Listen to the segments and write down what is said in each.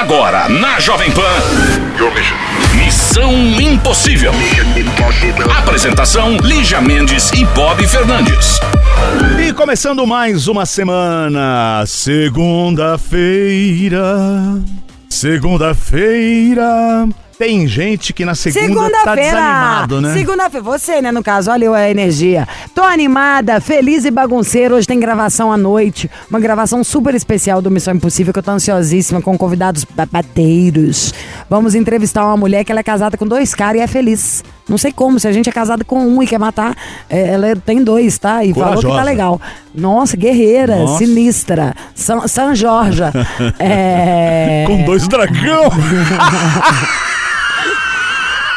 Agora, na Jovem Pan. Missão Impossível. Apresentação: Lígia Mendes e Bob Fernandes. E começando mais uma semana, segunda-feira. Segunda-feira. Tem gente que na segunda tá desanimado, né? Segunda-feira. Você, né, no caso, olha eu a energia. Tô animada, feliz e bagunceiro. Hoje tem gravação à noite. Uma gravação super especial do Missão Impossível, que eu tô ansiosíssima, com convidados babadeiros. Vamos entrevistar uma mulher que ela é casada com dois caras e é feliz. Não sei como, se a gente é casado com um e quer matar, é, ela tem dois, tá? E falou que tá Corajosa. legal. Nossa, guerreira, Nossa. sinistra. São, São Jorge. é... Com dois dragão.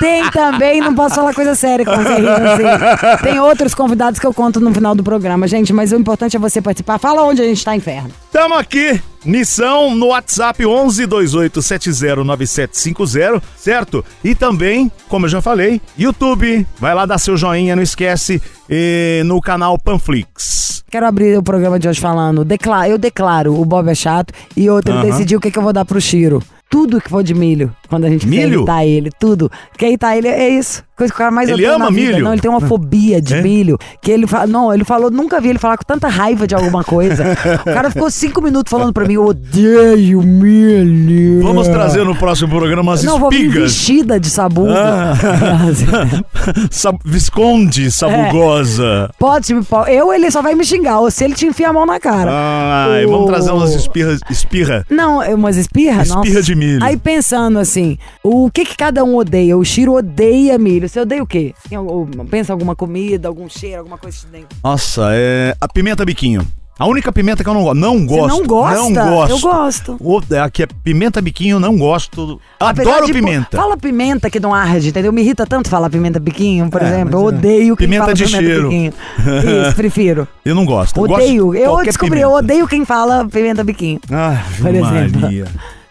Tem também, não posso falar coisa séria com você rindo assim. Tem outros convidados que eu conto no final do programa, gente, mas o importante é você participar. Fala onde a gente tá, inferno. Tamo aqui. Missão no WhatsApp 11 28 70 9750, certo? E também, como eu já falei, YouTube. Vai lá dar seu joinha, não esquece. E no canal Panflix. Quero abrir o programa de hoje falando. Eu declaro, o Bob é chato. E outro, Aham. eu decidi o que, que eu vou dar pro Chiro. Tudo que for de milho, quando a gente quer Milho? irritar ele, tudo. Porque irritar ele é isso. Coisa que o cara mais Ele ama milho? Não, ele tem uma fobia de É? milho. Que ele fala. Não, ele falou, nunca vi ele falar com tanta raiva de alguma coisa. o cara ficou cinco minutos falando pra mim, eu odeio milho. Vamos trazer no próximo programa umas Não, vou vir espigas. vestida de sabugo. Ah. Sab- Visconde, sabugosa. Pode, me- po- eu ele só vai me xingar, ou se ele te enfia a mão na cara. Ai, O- vamos trazer umas espirras, espirra. Não, é umas espirras? Espirra de milho. Aí pensando assim, o que que cada um odeia? O Chiro odeia milho. Você odeia o quê? Tem pensa alguma comida, algum cheiro, alguma coisa de dentro. Nossa, é a pimenta biquinho. A única pimenta que eu não gosto. Não Você gosto. não gosta? Não gosto. Eu gosto. O, aqui é pimenta biquinho, não gosto. Adoro de, pimenta. Fala pimenta que não arde, entendeu? Me irrita tanto falar pimenta biquinho, por É, exemplo. Eu é. odeio quem Pimenta fala de pimenta cheiro. biquinho. Isso, prefiro. Eu não gosto. Eu Odeio. gosto Eu descobri, eu pimenta. odeio quem fala pimenta biquinho. Ah, Por exemplo.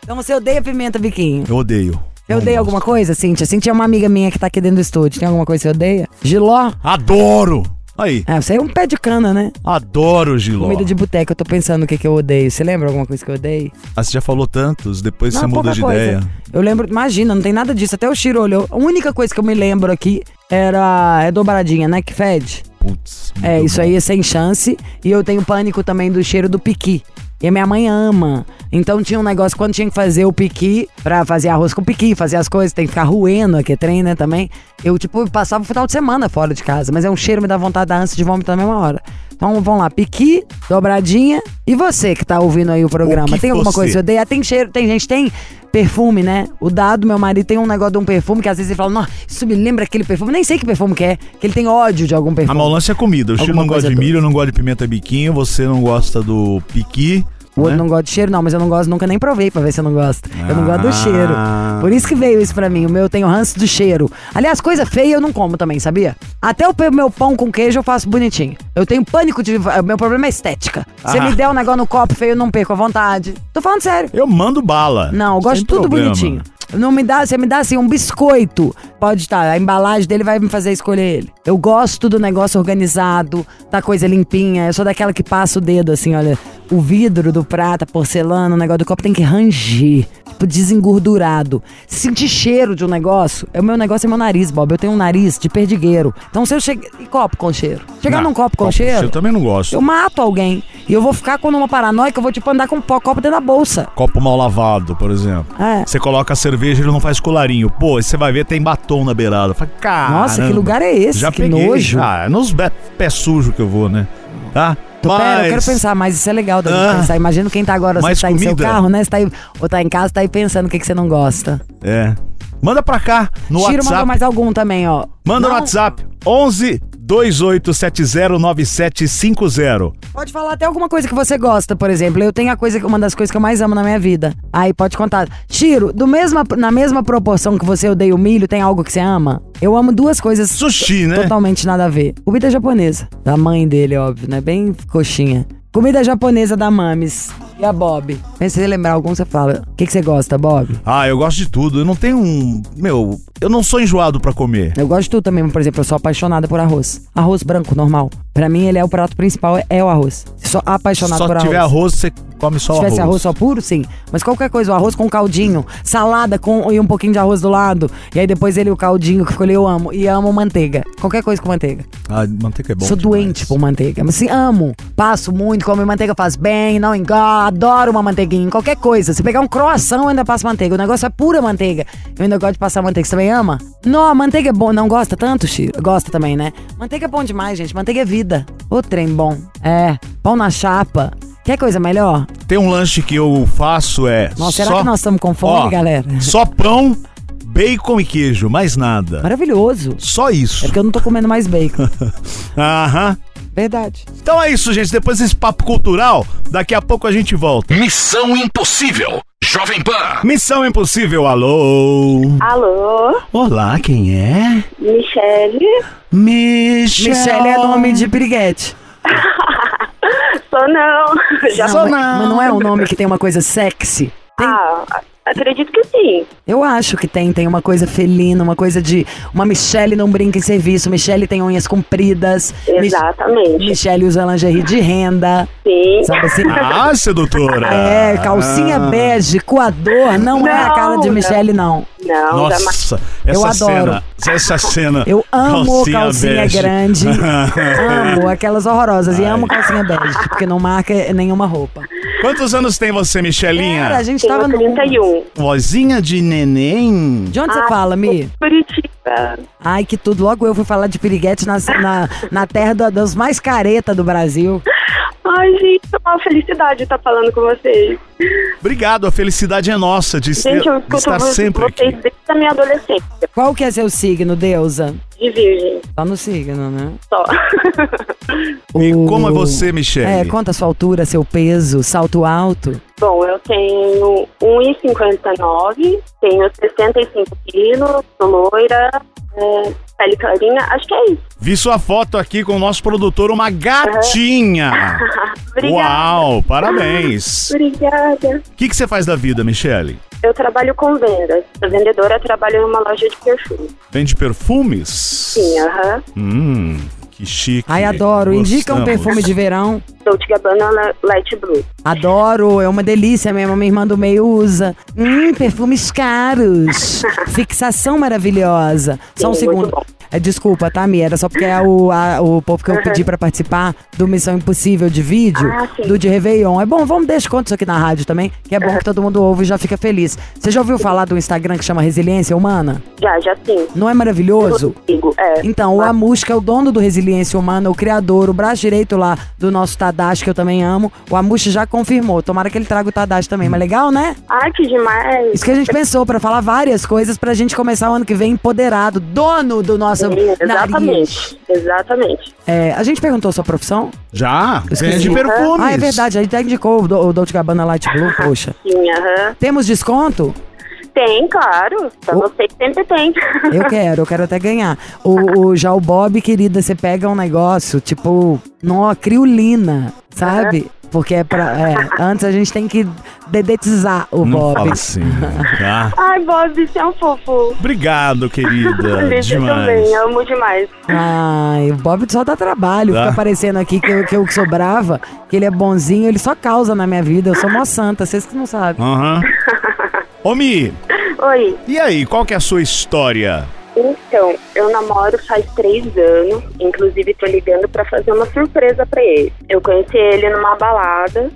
Então você odeia pimenta biquinho. Eu odeio. Odeia gosto. alguma coisa, Cíntia? Cíntia é uma amiga minha que tá aqui dentro do estúdio. Tem alguma coisa que você odeia? Giló? Adoro! Aí, É, você é um pé de cana, né? adoro giló. Comida de boteca, eu tô pensando o que, que eu odeio. Você lembra alguma coisa que eu odeio? Ah, você já falou tantos, depois você muda de coisa. ideia. Eu lembro, imagina, não tem nada disso. Até o Chiro olhou. A única coisa que eu me lembro aqui era. É dobradinha, né? Que fede. Putz. É, isso aí é sem chance. E eu tenho pânico também do cheiro do piqui. E a minha mãe ama. Então tinha um negócio, quando tinha que fazer o piqui, pra fazer arroz com piqui, fazer as coisas, tem que ficar ruendo, aqui trem, né, também. Eu, tipo, passava o final de semana fora de casa. Mas é um cheiro, me dá vontade da ânsia de vômito na mesma hora. Então vamos lá, piqui, dobradinha. E você que tá ouvindo aí o programa, que tem alguma você- coisa que você odeia? Tem cheiro, tem gente, tem perfume, né? O dado, meu marido, tem um negócio de um perfume que às vezes ele fala, não, isso me lembra aquele perfume. Nem sei que perfume que é, que ele tem ódio de algum A perfume. é comida. O Alguma não gosta coisa de milho, eu não gosto de pimenta biquinho, você não gosta do piqui. O outro né? não gosta de cheiro, não, mas eu não gosto, nunca nem provei pra ver se eu não gosto. Eu não gosto do Ah. cheiro. Por isso que veio isso pra mim. O meu eu tenho ranço do cheiro. Aliás, coisa feia eu não como também, sabia? Até o meu pão com queijo eu faço bonitinho. Eu tenho pânico de. Meu problema é estética. Se Ah. me der um negócio no copo feio, eu não perco a vontade. Tô falando sério. Eu mando bala. Não, eu gosto de tudo problema. bonitinho. Não me dá, você me dá assim um biscoito. Pode estar, a embalagem dele vai me fazer escolher ele. Eu gosto do negócio organizado, da coisa limpinha. Eu sou daquela que passa o dedo assim, olha, o vidro do prata, porcelana, o negócio do copo tem que ranger, tipo desengordurado. Sentir cheiro de um negócio, é o meu negócio é meu nariz, Bob. Eu tenho um nariz de perdigueiro. Então se eu chegar e copo com cheiro. Chegar Não, num copo com cheiro, Eu também não gosto. eu mato alguém. E eu vou ficar com uma paranoica, eu vou tipo andar com um pó- copo dentro da bolsa. Copo mal lavado, por exemplo. É. Você coloca a cerveja e ele não faz colarinho. Pô, você vai ver, tem batom na beirada. Fala, cara. Nossa, que lugar é esse? Já que peguei. nojo. Ah, é nos pé sujo que eu vou, né? Tá? Tô, Mas... Pera, eu quero pensar, mas isso é legal da gente Ah. pensar. Imagina quem tá agora, você tá em seu comida? carro, né? Você tá aí, ou tá em casa, tá aí pensando o que, que você não gosta. É. Manda pra cá no Tiro WhatsApp. mandou mais algum também, ó. Manda no Não, WhatsApp. 11 28709750. Pode falar até alguma coisa que você gosta, por exemplo. Eu tenho a coisa, uma das coisas que eu mais amo na minha vida. Aí pode contar. Tiro, do mesma, na mesma proporção que você odeia o milho, tem algo que você ama? Eu amo duas coisas Sushi, né? totalmente nada a ver. Comida japonesa. Da mãe dele, óbvio, né? Bem coxinha. Comida japonesa da Mames. E a Bob? Pensa em lembrar algum, você fala. O que, que você gosta, Bob? Ah, eu gosto de tudo. Eu não tenho um. Meu, eu não sou enjoado pra comer. Eu gosto de tudo também, por exemplo, eu sou apaixonada por arroz. Arroz branco, normal. Pra mim, ele é o prato principal, é- o arroz. Sou apaixonado Só por tiver arroz. arroz, você come só Se tivesse arroz. arroz só puro, sim. Mas qualquer coisa, o arroz com caldinho, salada com e um pouquinho de arroz do lado. E aí depois ele o caldinho que ficou ali, eu amo. E amo manteiga. Qualquer coisa com manteiga. Ah, manteiga é bom Sou demais. doente por manteiga. Mas sim, amo. Passo muito, come manteiga faz bem, não engorda. Adoro uma manteiguinha. Qualquer coisa. Se pegar um croissant, eu ainda passo manteiga. O negócio é pura manteiga. Eu ainda gosto de passar manteiga. Você também ama? Não, manteiga é bom. Não gosta tanto, Chiro? Gosta também, né? Manteiga é bom demais, gente. Manteiga é vida. Ô, trem bom. É. Pão na chapa. Quer coisa melhor? Tem um lanche que eu faço é. Nossa, será só- que nós estamos com fome, Ó, galera? Só pão, bacon e queijo, mais nada. Maravilhoso. Só É isso. porque eu não tô comendo mais bacon. Aham. Verdade. Então é isso, gente. Depois desse papo cultural, daqui a pouco a gente volta. Missão Impossível. Jovem Pan. Missão Impossível, alô. Alô, Olá, quem é? Michele. Michelle. Michelle é nome de piriguete. Sou não. Já não, sou mas, não. mas não é um nome que tem uma coisa sexy. Tem, Ah, acredito que sim. Eu acho que tem, tem uma coisa felina, uma coisa de. Uma Michelle não brinca em serviço, Michelle tem unhas compridas. Mich- Exatamente. Michelle usa lingerie de renda. Sim. Sabe assim? Ah, sedutora. É, calcinha Ah. bege, coador, não, é a Não, cara de não. Michelle, não. Não, jamais. Nossa, Eu essa adoro. cena, essa cena. Eu amo calcinha, bege. grande. amo aquelas horrorosas. E amo calcinha bege, porque não marca nenhuma roupa. Quantos anos tem você, Michelinha? Cara, a gente tava Tenho no. 31. Vozinha de neném? De onde você Ah, fala, Mi? Curitiba. Ai, que tudo. Logo eu fui falar de piriguete na, na, na terra do- dos mais careta do Brasil. Ai, gente, é uma felicidade estar falando com vocês. Obrigado, a felicidade é nossa de, ser- Gente, eu de estar sempre vocês aqui. desde a minha adolescência. Qual que é seu signo, deusa? De virgem, Tá no signo, né? só. E como é você, Michele? É, conta a sua altura, seu peso, salto alto. Bom, eu tenho 1,59, tenho 65 quilos, sou loira, é, pele clarinha, acho que é isso. Vi sua foto aqui com o nosso produtor, uma gatinha. Obrigada. Uau, parabéns. Obrigada. O que, que você faz da vida, Michele? Eu trabalho com vendas. A vendedora trabalha numa loja de perfume. Vende perfumes? Sim, aham. Hum, que chique. Ai, adoro. Indica um Gostamos. perfume de verão. Dolce Gabbana Le- Light Blue. Adoro, é uma delícia mesmo. Minha irmã do meio usa. Hum, perfumes caros. Fixação maravilhosa. Só um Sim, segundo. É, desculpa, tá, Mi? Era só porque é o, a- o povo que eu pedi pra participar do Missão Impossível de vídeo, Ah, sim. do de Réveillon. É bom, vamos deixar conta isso aqui na rádio também, que é bom que todo mundo ouve e já fica feliz. Você já ouviu falar do Instagram que chama Resiliência Humana? Já, já sim. Não é maravilhoso? Sigo, é. Então, o Amush, que é o dono do Resiliência Humana, o criador, o braço direito lá do nosso Tadashi, que eu também amo, o Amush já confirmou. Tomara que ele traga o Tadashi também. Mas legal, né? Ai, que demais. Isso que a gente pensou, pra falar várias coisas pra gente começar o ano que vem empoderado, dono do nosso Sim, nariz. exatamente. Exatamente. É, a gente perguntou sua profissão? Já? Esqueci. Vende perfumes. Ah, é verdade. A gente até indicou o, Do- o Dolce Gabbana Light Blue, poxa. Sim, aham. Temos desconto? Tem, claro. Pra O- você sempre tem. Eu quero, eu quero até ganhar. O, o- já o Bob, querida, você pega um negócio, tipo, nó, criolina, sabe? Porque é pra. é, antes a gente tem que dedetizar o Não Bob. fala assim, tá? Ai, Bob, você é um fofo. Obrigado, querida. Eu Demais. também, amo demais. Ai, o Bob só dá trabalho. Tá. Fica aparecendo aqui que eu, que eu sou brava, que ele é bonzinho, ele só causa na minha vida. Eu sou mó santa, vocês que não sabem. Aham. Ô, Mi, Oi. e aí, qual que é a sua história? Então, eu namoro faz três anos. Inclusive, tô ligando pra fazer uma surpresa pra ele. Eu conheci ele numa balada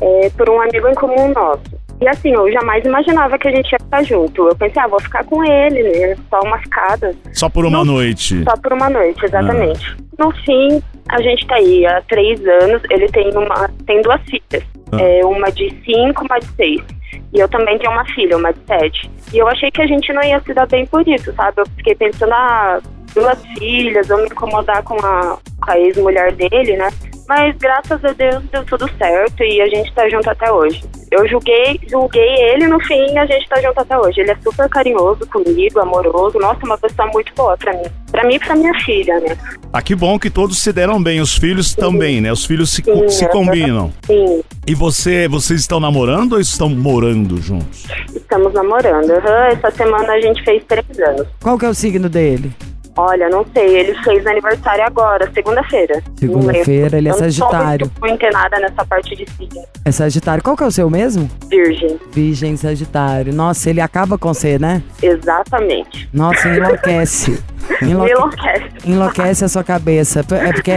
é, por um amigo em comum nosso. E assim, eu jamais imaginava que a gente ia ficar junto. Eu pensei, ah, vou ficar com ele, né? Só uma ficada. Só por uma Não. noite. Só por uma noite, exatamente. No fim, a gente tá aí há três anos. Ele tem uma, tem duas filhas. Ah. É, uma de cinco, uma de seis. E eu também tenho uma filha, uma de sete. E eu achei que a gente não ia se dar bem por isso, sabe? Eu fiquei pensando, ah, duas filhas, eu me incomodar com a, com a ex-mulher dele, né? Mas graças a Deus deu tudo certo e a gente tá junto até hoje. Eu julguei, julguei ele no fim e a gente tá junto até hoje. Ele é super carinhoso comigo, amoroso. Nossa, uma pessoa muito boa pra mim. Pra mim e pra minha filha, né? Ah, que bom que todos se deram bem, os filhos também, né? Os filhos se, Sim, se combinam. Sim, E você, vocês estão namorando ou estão morando juntos? estamos namorando. Aham, essa semana a gente fez três anos. Qual que é o signo dele? Olha, não sei, ele fez aniversário agora, segunda-feira. Segunda-feira, ele é Eu não sou Sagitário. muito antenada nessa parte de signo. É Sagitário. Qual que é o seu mesmo? Virgem, Virgem Sagitário. Nossa, ele acaba com você, né? exatamente. Nossa, enlouquece. Enlouquece. Enlouquece a sua cabeça. É porque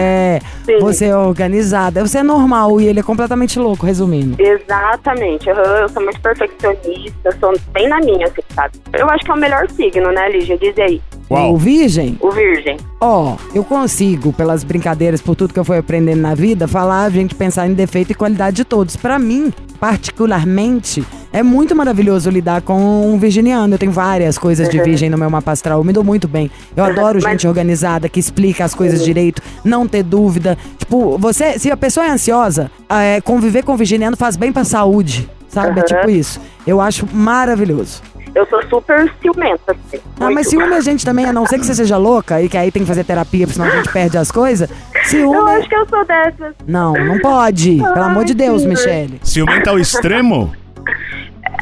Sim. você é organizada. Você é normal e ele é completamente louco, resumindo. Exatamente, aham, eu sou muito perfeccionista, sou bem na minha, assim, sabe? Eu acho que é o melhor signo, né, Lígia? Diz aí. O Virgem, O Virgem. ó, eu consigo, pelas brincadeiras, por tudo que eu fui aprendendo na vida, falar, a gente pensar em defeito e qualidade de todos. Pra mim, particularmente, é muito maravilhoso lidar com um virginiano. Eu tenho várias coisas de virgem no meu mapa astral. Eu me dou muito bem. Eu adoro Mas- gente organizada, que explica as coisas direito, não ter dúvida. Tipo, você, se a pessoa é ansiosa, é, conviver com virginiano faz bem pra saúde. Sabe? É tipo isso. Eu acho maravilhoso. Eu sou super ciumenta, assim. Ah, mas ciúme a gente também, a não ser que você seja louca e que aí tem que fazer terapia, porque senão a gente perde as coisas. Eu Ciúme. acho que eu sou dessas. Não, não pode. Pelo amor de Deus, Ai, Michele. Ciumento ao extremo?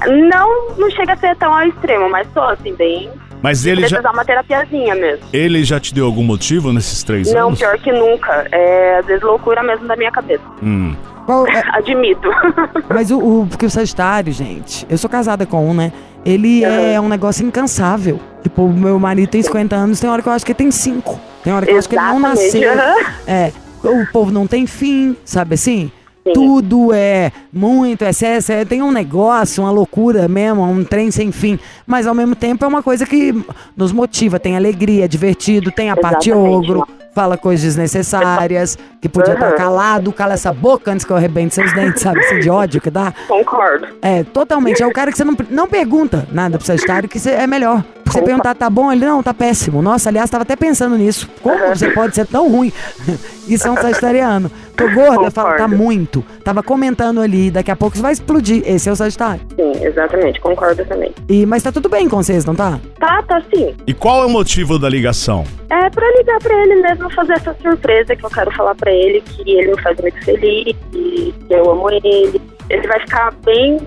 Não, não chega a ser tão ao extremo, mas sou, assim, bem... Mas ele já, uma terapiazinha mesmo. ele já te deu algum motivo nesses três Não, anos? pior que nunca. É, às vezes, loucura mesmo da minha cabeça. Hum. Qual- é, Admito. mas o, o- Porque o Sagitário, gente, eu sou casada com um, né? Ele é um negócio incansável. Tipo, o meu marido tem 50 anos, tem hora que eu acho que ele tem 5. Tem hora que eu acho que ele não Exatamente, nasceu. aham. É. O povo não tem fim, sabe assim? Sim. Tudo é muito excesso, é, tem um negócio, uma loucura mesmo, um trem sem fim. Mas ao mesmo tempo é uma coisa que nos motiva, tem alegria, é divertido, tem a parte ogro, fala coisas desnecessárias, que podia estar Aham. calado, cala essa boca antes que eu arrebente seus dentes, sabe? Assim, de ódio que dá. Concordo. É, totalmente. É o cara que você não, não pergunta nada pro Sagitário, que é melhor. Você perguntar, tá bom? Ele, não, tá péssimo. Nossa, aliás, tava até pensando nisso. Como você pode ser tão ruim? Isso é um sagitariano. Tô gorda, fala, tá muito. Tava comentando ali, daqui a pouco você vai explodir. Esse é o Sagitário. Sim, exatamente. Concordo também. E, mas tá tudo bem com vocês, não tá? Tá, tá sim. E qual é o motivo da ligação? É pra ligar pra ele mesmo, fazer essa surpresa que eu quero falar pra ele, que ele me faz muito feliz, que eu amo ele. Ele vai ficar bem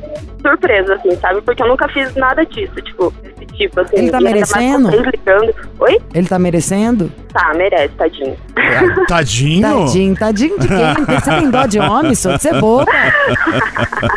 surpreso, assim, sabe? Porque eu nunca fiz nada disso, tipo, tipo, assim. Ele tá merecendo? ligando. Oi? Ele tá merecendo? Tá, merece, tadinho. Tadinho? Tadinho, tadinho de quem? Você tem dó de homem, só de ser boba.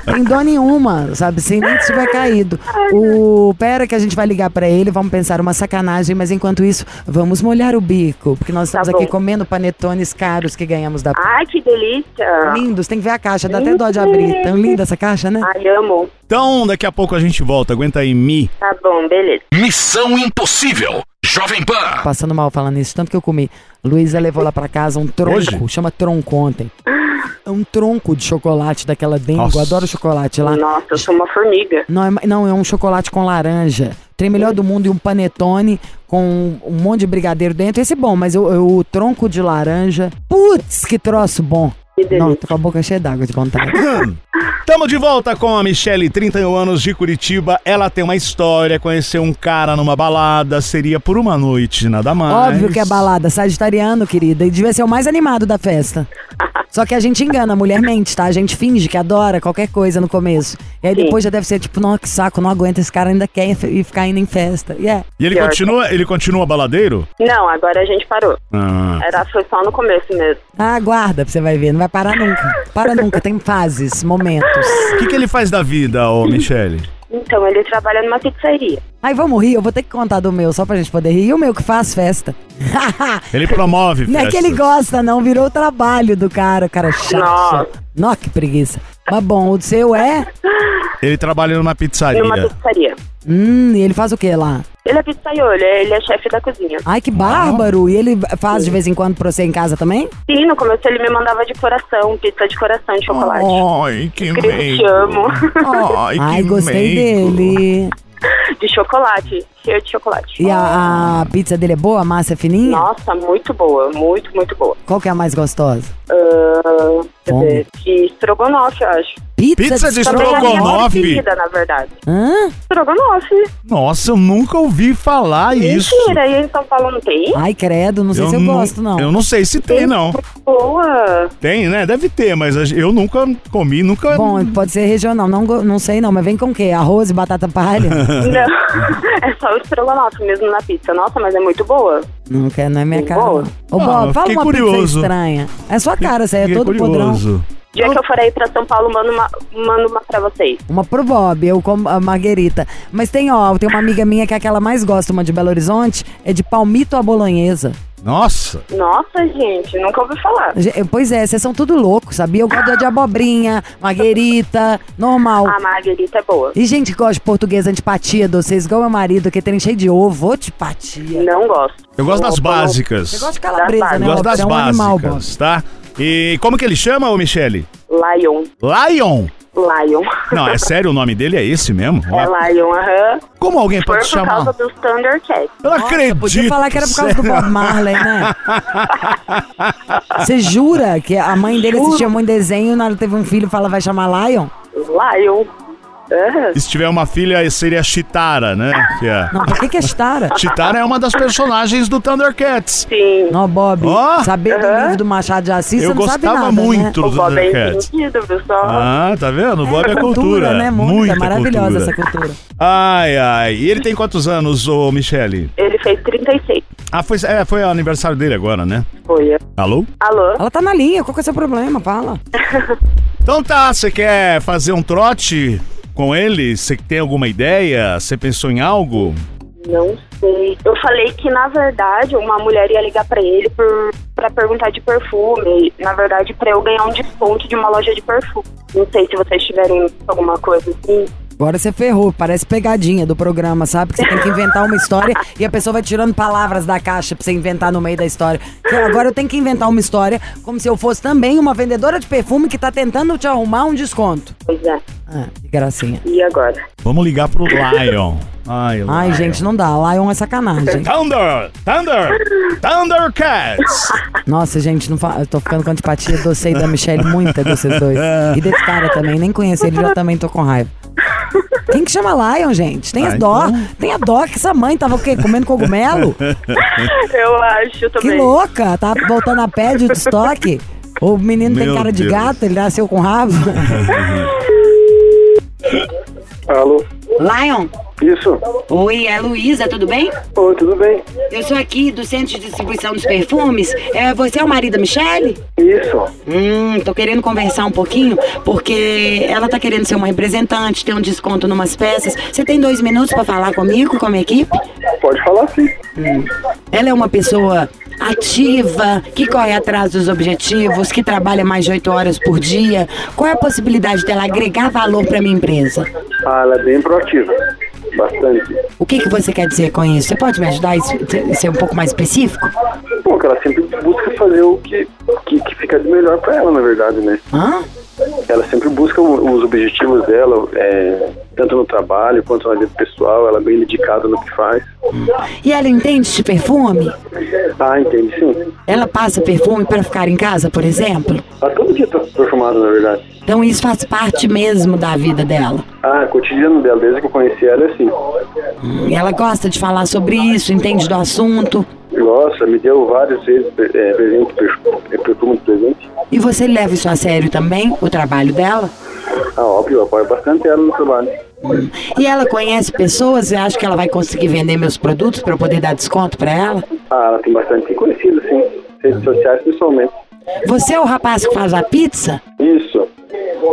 Tem dó nenhuma, sabe? Sem nem que tiver caído. O pera que a gente vai ligar pra ele, vamos pensar uma sacanagem, mas enquanto isso, vamos molhar o bico, porque nós Tá estamos aqui bom. comendo panetones caros que ganhamos da Ai, que delícia. Lindos, tem que ver a caixa, dá até dó de abrir. Tão linda essa caixa, né? Ai, amo. Então, daqui a pouco a gente volta. Aguenta aí, Mi. Tá bom, beleza. Missão Impossível. Jovem Pan. Passando mal falando isso, tanto que eu comi. Luísa levou lá pra casa um tronco, Hoje? chama tronco ontem. É um tronco de chocolate daquela dengo, Nossa. adoro chocolate lá. Nossa, eu sou uma formiga. Não é, não, é um chocolate com laranja. Trem melhor do mundo e um panetone com um monte de brigadeiro dentro. Esse é bom, mas o, o tronco de laranja. Putz, que troço bom. Não, tô com a boca cheia d'água de vontade. Tamo de volta com a Michelle, 31 anos de Curitiba. Ela tem uma história, conheceu um cara numa balada, seria por uma noite, nada mais. Óbvio que é balada, sagitariano, querida, e devia ser o mais animado da festa. Só que a gente engana, a mulher mente, tá? A gente finge que adora qualquer coisa no começo. E aí Sim. depois já deve ser tipo, nossa, que saco, não aguenta, esse cara ainda quer ir ficar indo em festa. E é. E ele Pior. continua, ele continua baladeiro? Não, agora a gente parou. Ah. Era, foi só no começo mesmo. Ah, aguarda pra você vai ver, não vai parar nunca. Para nunca, tem fases, momentos. O que, que ele faz da vida, ô Michelle? Então, ele trabalha numa pizzaria. Aí vamos rir, eu vou ter que contar do meu, só pra gente poder rir. E o meu que faz festa. Ele promove Não é que ele gosta, não, virou o trabalho do cara, o cara chato. Nossa. Nó, que preguiça. Mas bom, o seu é. Ele trabalha numa pizzaria. Numa pizzaria. Hum, e ele faz o que lá? Ele é pizzaiolo, ele é, ele é chefe da cozinha. Ai, que bárbaro! E ele faz de vez em quando pra você em casa também? Sim, no começo ele me mandava de coração, pizza de coração de chocolate. Ai, que Incrível, te amo. Ai, que Ai, gostei meigo. dele. De chocolate. Cheia de chocolate. E a, a pizza dele é boa? A massa é fininha? Nossa, muito boa, muito, muito boa. Qual que é a mais gostosa? Fome. dizer, de estrogonofe, eu acho. Pizza de Também é a minha Estrogonofe? preferida, na verdade. Hã? Estrogonofe. Nossa, eu nunca ouvi falar isso. Mentira, e em São Paulo não tem? Ai, credo, não sei se eu nu- gosto, não. Eu não sei se tem, não. Boa. Tem, né? Deve ter, mas a- eu nunca comi, nunca. Bom, pode ser regional, não, go- não sei não, mas vem com o quê? Arroz e batata palha? Não, é só o estrogonofe mesmo na pizza. Nossa, mas é muito boa. não quer, não é minha cara. Boa. Ô, Ah, Bob, eu fala uma curioso. pizza estranha. É sua cara, você é todo podrão. curioso. Dia que eu for aí pra São Paulo, mando uma, mando uma pra vocês. Uma pro Bob, eu como a Marguerita. Mas tem, ó, tem uma amiga minha que é aquela mais gosta, uma de Belo Horizonte, é de palmito à bolonhesa. Nossa. Nossa, gente, nunca ouvi falar. Ge- Pois é, vocês são tudo loucos, sabia? Eu gosto de abobrinha, marguerita, normal. A marguerita é boa. E gente que gosta de português antipatia, doces, igual meu marido, que tem cheio de ovo, antipatia. Não gosto. Eu gosto das básicas. Você gosta de calabresa, Das né? Eu gosto das é um animal, Bob. básicas, tá? E como que ele chama, ô Michele? Lion. Lion. Lion. Não, é sério, o nome dele é esse mesmo? É Lion, aham. Como alguém Foi pode por chamar? causa dos Thundercats. Eu não acredito. Podia falar que era por causa do Bob Marley, né? Você jura que a mãe dele assistia muito desenho, na hora que teve um filho e fala vai chamar Lion? Lion. E se tiver uma filha, seria Chitara, né? Que é. Não, por que que é Stara? Chitara é uma das personagens do Thundercats. Sim. Não, Bob, Ó. saber do livro do Machado de Assis, Eu você não sabe gostava nada, muito né? do é Thundercats. só? Ah, tá vendo? O Bob é cultura, cultura. né? Muita, Muita maravilhosa cultura. essa cultura. Ai, ai. E ele tem quantos anos, ô Michele? Ele fez 36. Ah, foi, é, foi o aniversário dele agora, né? Foi. Alô? Alô? Ela tá na linha, qual que é o seu problema? Fala. Então tá, você quer fazer um trote com ele? Você tem alguma ideia? Você pensou em algo? Não sei. Eu falei que, na verdade, uma mulher ia ligar pra ele por, pra perguntar de perfume. Na verdade, pra eu ganhar um desconto de uma loja de perfume. Não sei se vocês tiverem alguma coisa assim. Agora você ferrou, parece pegadinha do programa, sabe? Que você tem que inventar uma história e a pessoa vai tirando palavras da caixa pra você inventar no meio da história. Então, agora eu tenho que inventar uma história como se eu fosse também uma vendedora de perfume que tá tentando te arrumar um desconto. Pois é. Ah, que gracinha. E agora? Vamos ligar pro Lion. Ai, Ai, Lion. gente, não dá. Lion é sacanagem. Thunder! Thunder! Thundercats! Nossa, gente, não fa... eu tô ficando com antipatia do e da Michelle, muita desses dois. E desse cara também, nem conheço ele, já também tô com raiva. Quem que chama Lion, gente? Tem Ah, as dó. então- Tem a dó que essa mãe tava o quê? Comendo cogumelo? Eu acho Que também. louca! Tá voltando a pé de estoque. O menino tem Meu cara de Deus. gato, ele nasceu com rabo. Alô? Lion, Isso? oi, é a Luísa, tudo bem? Oi, tudo bem? Eu sou aqui do Centro de Distribuição dos Perfumes. É, você é o marido da Michelle? Isso. Hum, tô querendo conversar um pouquinho, porque ela tá querendo ser uma representante, ter um desconto numas peças. Você tem dois minutos pra falar comigo, com a minha equipe? Pode falar sim. Ela é uma pessoa ativa, que corre atrás dos objetivos, que trabalha mais de oito horas por dia. Qual é a possibilidade dela agregar valor pra minha empresa? Ah, ela é bem proativa. Bastante. O que, que você quer dizer com isso? Você pode me ajudar a ser um pouco mais específico? Bom, que ela sempre busca fazer o que, que, que fica de melhor pra ela, na verdade, né? Hã? Ela sempre busca os objetivos dela, é, tanto no trabalho quanto na vida pessoal. Ela é bem dedicada no que faz. E ela entende de perfume? Ah, entende sim. Ela passa perfume pra ficar em casa, por exemplo? Ela todo dia tá perfumada, na verdade. Então isso faz parte mesmo da vida dela. Ah, cotidiano dela, desde que eu conheci ela, é assim. E ela gosta de falar sobre isso, entende do assunto. Nossa, me deu várias vezes é, presente, perfume, é, de presente. E você leva isso a sério também, o trabalho dela? Ah, óbvio, eu apoio bastante ela no trabalho. E ela conhece pessoas e acha que ela vai conseguir vender meus produtos para eu poder dar desconto para ela? Ah, ela tem bastante conhecido, sim. Redes sociais, principalmente. Você é o rapaz que faz a pizza? Isso.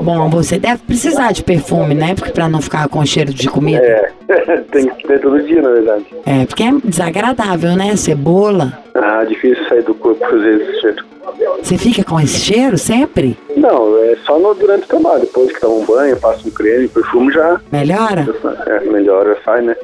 Bom, você deve precisar de perfume, né? Porque para não ficar com cheiro de comida. É, tem que ter todo dia, na verdade. É, porque é desagradável, né? Cebola. Ah, difícil sair do corpo fazer esse cheiro. Você fica com esse cheiro sempre? Não, é só no, durante o trabalho. Depois que toma um banho, passa um creme, perfume já Melhora? é, melhora, sai, né?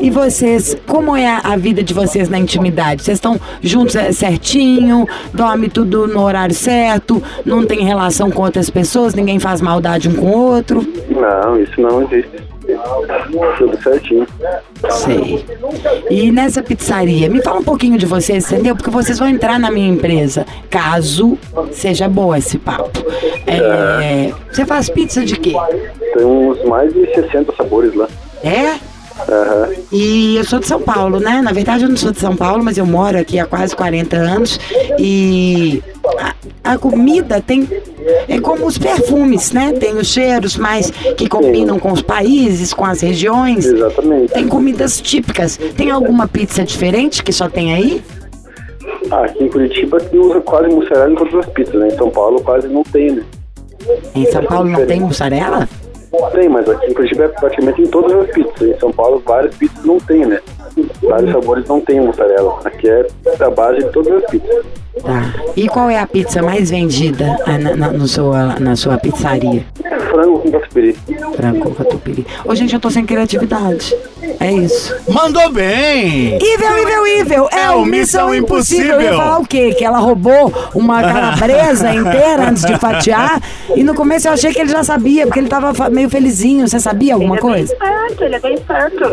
E vocês, como é a- a vida de vocês na intimidade? Vocês estão juntos é, certinho, dorme tudo no horário certo, não tem relação com outras pessoas, ninguém faz maldade um com o outro? Não, isso não existe. Tudo certinho. Sei. E nessa pizzaria, me fala um pouquinho de vocês, entendeu? Porque vocês vão entrar na minha empresa, caso seja bom esse papo. É, você faz pizza de quê? Tem uns mais de 60 sabores lá. É? Aham. E eu sou de São Paulo, né? Na verdade, eu não sou de São Paulo, mas eu moro aqui há quase 40 anos. E a, comida tem. É como os perfumes, né? Tem os cheiros mais que combinam com os países, com as regiões. Exatamente. Tem comidas típicas. Tem alguma pizza diferente que só tem aí? Ah, aqui em Curitiba que usa quase mussarela em todas as pizzas, né? Em São Paulo quase não tem, né? Em São Paulo não tem mussarela? Tem, mas aqui em Curitiba é praticamente em todas as pizzas. Em São Paulo várias pizzas não tem, né? Vários sabores não tem mussarela. Aqui é a base de todas as pizzas. Tá. E qual é a pizza mais vendida ah, na, na, no sua, na sua pizzaria? Frango com catupiry. Franco Catupiry. Ô, gente, eu tô sem criatividade. É isso. Mandou bem! Evil, evil, evil! É, É o Missão Missão Impossível. Eu ia Impossível. falar o quê? Que ela roubou uma calabresa inteira antes de fatiar. E no começo eu achei que ele já sabia, porque ele tava meio felizinho. Você sabia alguma ele é bem coisa? esperto, ele é bem esperto.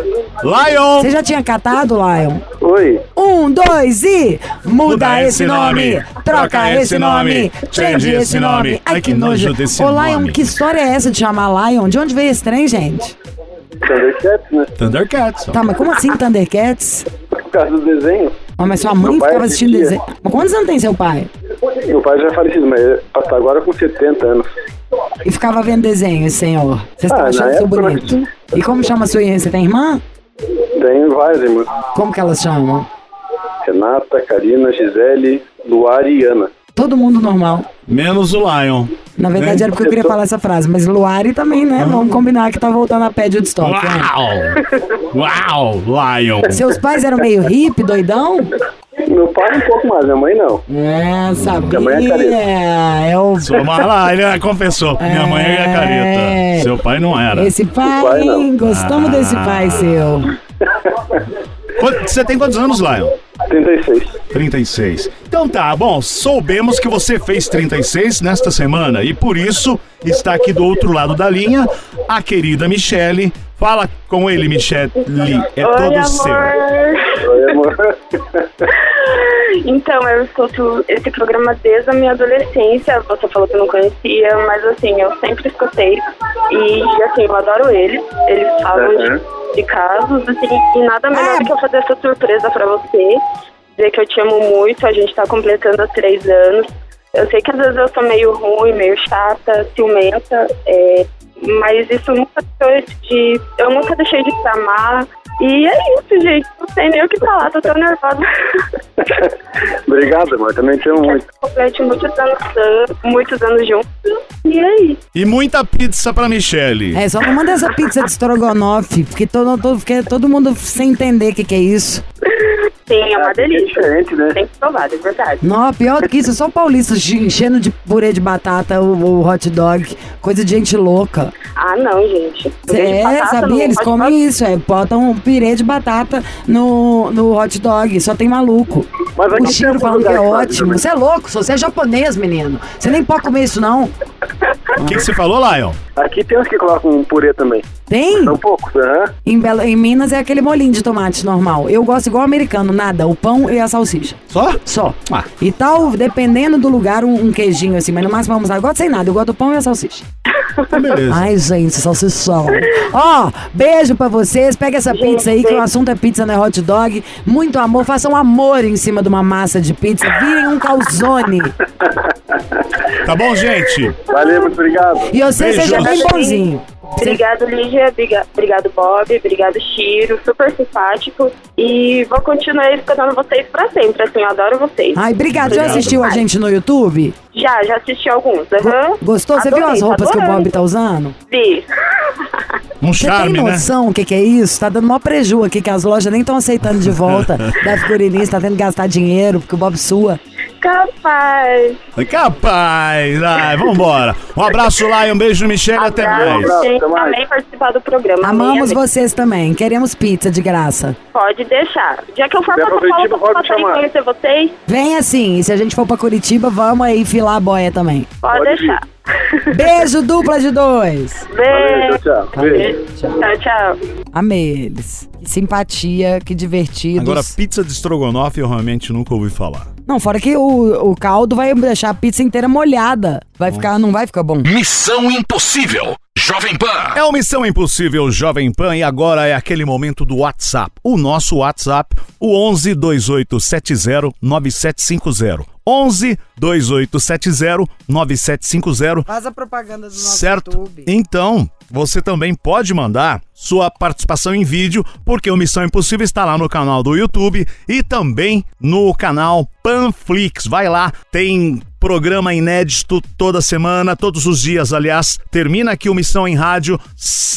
Lion! Você já tinha catado, Lion? Oi, Um, dois e. Muda, Muda esse esse nome, nome, troca esse nome, change esse nome. Ai, que nojo. desse Ô, Lion, nome. que história é essa de chamar Lion? De onde veio esse trem, gente? Thundercats, né? Thundercats. ó. Tá, mas como assim Thundercats? Por causa do desenho. Oh, mas sua mãe Meu ficava assistindo assistia. desenho. Mas quantos anos tem seu pai? Meu pai já é falecido, mas ele tá agora com 70 anos. E ficava vendo desenho, esse senhor. Vocês estão Ah, achando na isso época, bonito. E como chama a sua irmã? Você tem irmã? Tem vários irmãos. Como que elas chamam? Renata, Karina, Gisele, Luar e Ana. Todo mundo normal. Menos o Lion. Na verdade Né? era porque eu queria falar essa frase, mas Luari também, né? Vamos combinar que tá voltando a pé de Woodstock. né? Uau! Uau, Lion! Seus pais eram meio hippie, doidão? Meu pai um pouco mais, minha mãe não. É, sabia. Minha mãe é careta. É o... Sua mãe lá, ele confessou. Minha mãe é careta. Seu pai não era. Esse pai, pai não. Gostamos Ah. desse pai seu. Você tem quantos anos, Lion? 36. 36. Então tá, bom, soubemos que você fez 36 nesta semana e por isso está aqui do outro lado da linha a querida Michele. Fala com ele, Michele. É Oi, todo amor. seu. Oi, amor. Então, eu escuto esse programa desde a minha adolescência. Você falou que não conhecia, mas assim, eu sempre escutei. E assim, eu adoro eles. Eles falam Uhum. de, de casos, assim, e nada melhor Ah. do que eu fazer essa surpresa pra você. Dizer que eu te amo muito, a gente tá completando três anos. Eu sei que às vezes eu sou meio ruim, meio chata, ciumenta, é, mas isso nunca deixou de. Eu nunca deixei de te amar. E é isso, gente. Não sei nem o que falar, tô tão nervosa. Obrigado, amor. Também te amo muito. complete muitos anos, muitos anos juntos. E é isso. E muita pizza pra Michele. É, só não manda essa pizza de estrogonofe, porque todo, todo, porque todo mundo sem entender o que, que é isso. Sim, é uma É delícia. diferente, né? Tem que provar, é verdade. Não, pior do que isso, só paulista enchendo de purê de batata o, o hot dog. Coisa de gente louca. Ah, não, gente. Purê É, batata sabia? Eles comem isso, é, botam um pirê de batata no, no hot dog, só tem maluco. Mas O Chiro alguns falando que é ótimo. também. Você é louco, você é japonês, menino. Você nem pode comer isso, não. O que, que você falou, Lion? Aqui tem uns que colocam um purê também. Tem? São poucos, aham. Em, Belo- em Minas é aquele molinho de tomate normal. Eu gosto igual americano, nada. O pão e a salsicha. Só? Só. Ah. E tal, dependendo do lugar, um, um queijinho assim. Mas no máximo vamos lá. Eu gosto sem nada. Eu gosto do pão e a salsicha. Então, beleza. Ai, gente, salsichão. Ó, beijo pra vocês. Pega essa pizza aí, que o assunto é pizza, não é hot dog. Muito amor. Façam amor em cima de uma massa de pizza. Virem um calzone. Tá bom, gente? Valeu, muito obrigado. E você seja bem bonzinho. Obrigado, Lígia. Obriga- Obrigado, Bob. Obrigado, Chiro. Super simpático. E vou continuar escutando vocês pra sempre. Assim, eu adoro vocês. Ai, obrigado. Já Obrigado. assistiu a gente no YouTube? Já, já assisti alguns. Aham. Gostou? Você viu as tô roupas que o. Bob tá usando? Vi. Um Você charme, tem né? noção o que, que é isso? Tá dando maior preju aqui, que as lojas nem estão aceitando de volta da figurinista, tá tendo que gastar dinheiro, porque o Bob sua. Capaz. Capaz. Ai, vambora. Um abraço lá e um beijo, Michelle. Até Abraço, mais. gente. Até mais. Amei participar do programa. Amamos amei. vocês também. Queremos pizza de graça. Pode deixar. Já que eu for pra São Paulo, Curitiba, eu vou passar e chamar. conhecer vocês. Vem assim. E se a gente for pra Curitiba, vamos aí filar a boia também. Pode, Pode deixar. Beijo dupla de dois. Valeu, Beijo. tchau, tchau. Beijo. Tchau, tchau. Amei eles. Que simpatia, que divertidos. Agora, pizza de estrogonofe eu realmente nunca ouvi falar. Não, fora que o, o caldo vai deixar a pizza inteira molhada. Vai ficar, não vai ficar bom. Missão Impossível. Jovem Pan. É o Missão Impossível Jovem Pan e agora é aquele momento do WhatsApp. O nosso WhatsApp, o 11 2870 9750. 11 2870 9750. Faz a propaganda do nosso Certo? Então, você também pode mandar sua participação em vídeo, porque o Missão Impossível está lá no canal do YouTube e também no canal Panflix. Vai lá, tem programa inédito toda semana, todos os dias, aliás. Termina aqui o Missão em Rádio.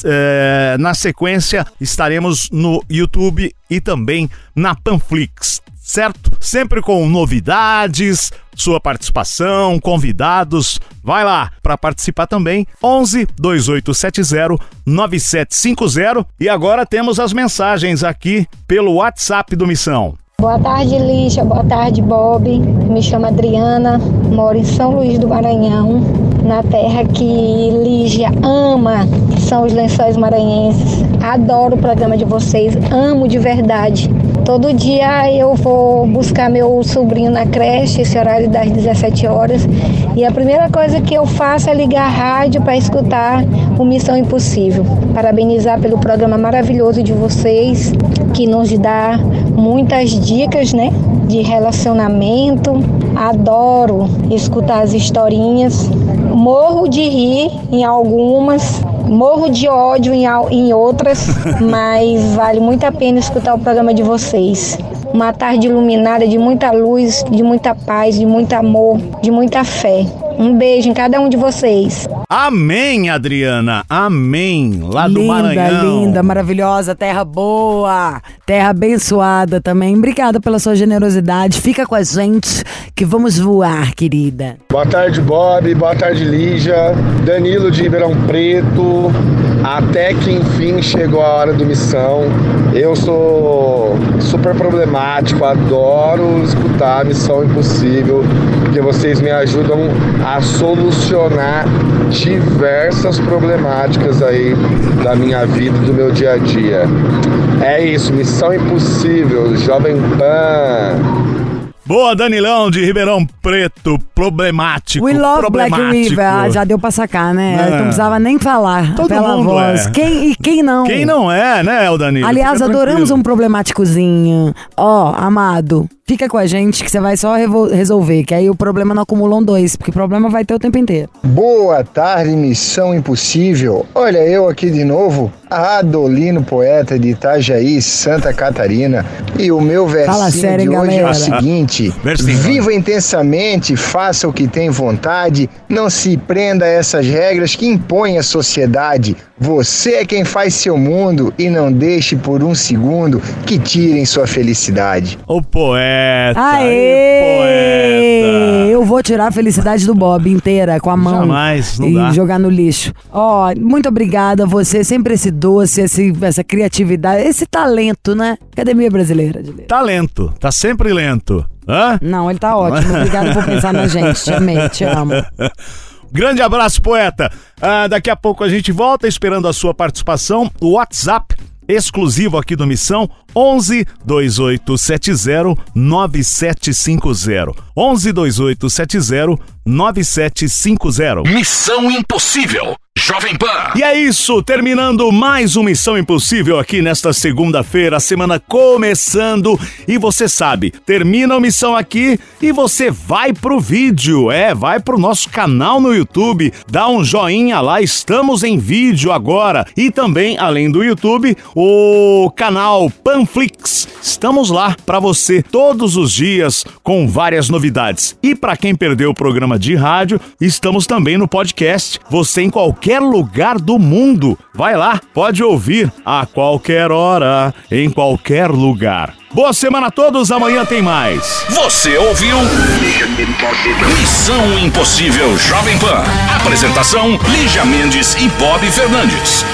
é, na sequência, estaremos no YouTube e também na Panflix certo? Sempre com novidades, sua participação, convidados. Vai lá para participar também. 11 2870 9750 e agora temos as mensagens aqui pelo WhatsApp do Missão. Boa tarde, Lixa. Boa tarde, Bob. Me chamo Adriana, moro em São Luís do Maranhão, na terra que Lígia ama, que são os lençóis maranhenses. Adoro o programa de vocês, amo de verdade. Todo dia eu vou buscar meu sobrinho na creche, esse horário das 17 horas, e a primeira coisa que eu faço é ligar a rádio para escutar o Missão Impossível. Parabenizar pelo programa maravilhoso de vocês, que nos dá muitas dicas, né? De relacionamento. Adoro escutar as historinhas. Morro de rir em algumas, morro de ódio em, em outras, mas vale muito a pena escutar o programa de vocês. Uma tarde iluminada de muita luz, de muita paz, de muito amor, de muita fé. Um beijo em cada um de vocês. Amém, Adriana. Amém. Lá do linda, Maranhão. linda, maravilhosa, terra boa, terra abençoada também. Obrigada pela sua generosidade. Fica com a gente que vamos voar, querida. Boa tarde, Bob. Boa tarde, Lígia. Danilo de Ribeirão Preto. Até que enfim chegou a hora do missão. Eu sou super problemático, adoro escutar Missão Impossível, porque vocês me ajudam a solucionar diversas problemáticas aí da minha vida do meu dia a dia. É isso, Missão Impossível, Jovem Pan. Boa, Danilão de Ribeirão Preto. Problemático. We love Black problemático. River. Ah, já deu pra sacar, né? É. Não precisava nem falar Todo pela mundo voz. é. Quem, e quem não? Quem não é, né, o Danilo? Aliás, Fica adoramos tranquilo. um problemáticozinho. Ó, amado, fica com a gente que você vai só resolver, que aí o problema não acumula um dois, porque problema vai ter o tempo inteiro. Boa tarde, Missão Impossível. Olha eu aqui de novo, Adolino, poeta de Itajaí, Santa Catarina. E o meu Fala versinho sério, de hoje é galera? o seguinte. Viva intensamente, faça o que tem vontade, não se prenda a essas regras que impõe a sociedade. Você é quem faz seu mundo e não deixe por um segundo que tirem sua felicidade. O poeta. Aê! Poeta. Eu vou tirar a felicidade do Bob inteira com a mão. Jamais, não e dá. jogar no lixo. Ó, muito obrigada a você, sempre esse doce, esse, essa criatividade, esse talento, né? Academia Brasileira de Letras. Tá lento, tá sempre lento. Hã? Não, ele tá ótimo. Obrigada por pensar na gente. Te amei, te amo. Grande abraço, poeta. Ah, daqui a pouco a gente volta esperando a sua participação. O WhatsApp exclusivo aqui do Missão 11 2870 9750. 11 2870 9750. Missão Impossível. Jovem Pan. E é isso, terminando mais uma Missão Impossível aqui nesta segunda-feira, a semana começando. E você sabe, termina a missão aqui e você vai pro vídeo. É, vai pro nosso canal no YouTube, dá um joinha lá, estamos em vídeo agora. E também, além do YouTube, o canal Panflix. Estamos lá para você todos os dias com várias novidades. E para quem perdeu o programa de rádio, estamos também no podcast. Você em qualquer qualquer lugar do mundo. Vai lá, pode ouvir a qualquer hora, em qualquer lugar. Boa semana a todos, amanhã tem mais. Você ouviu? Missão Impossível Jovem Pan. Apresentação: Lígia Mendes e Bob Fernandes.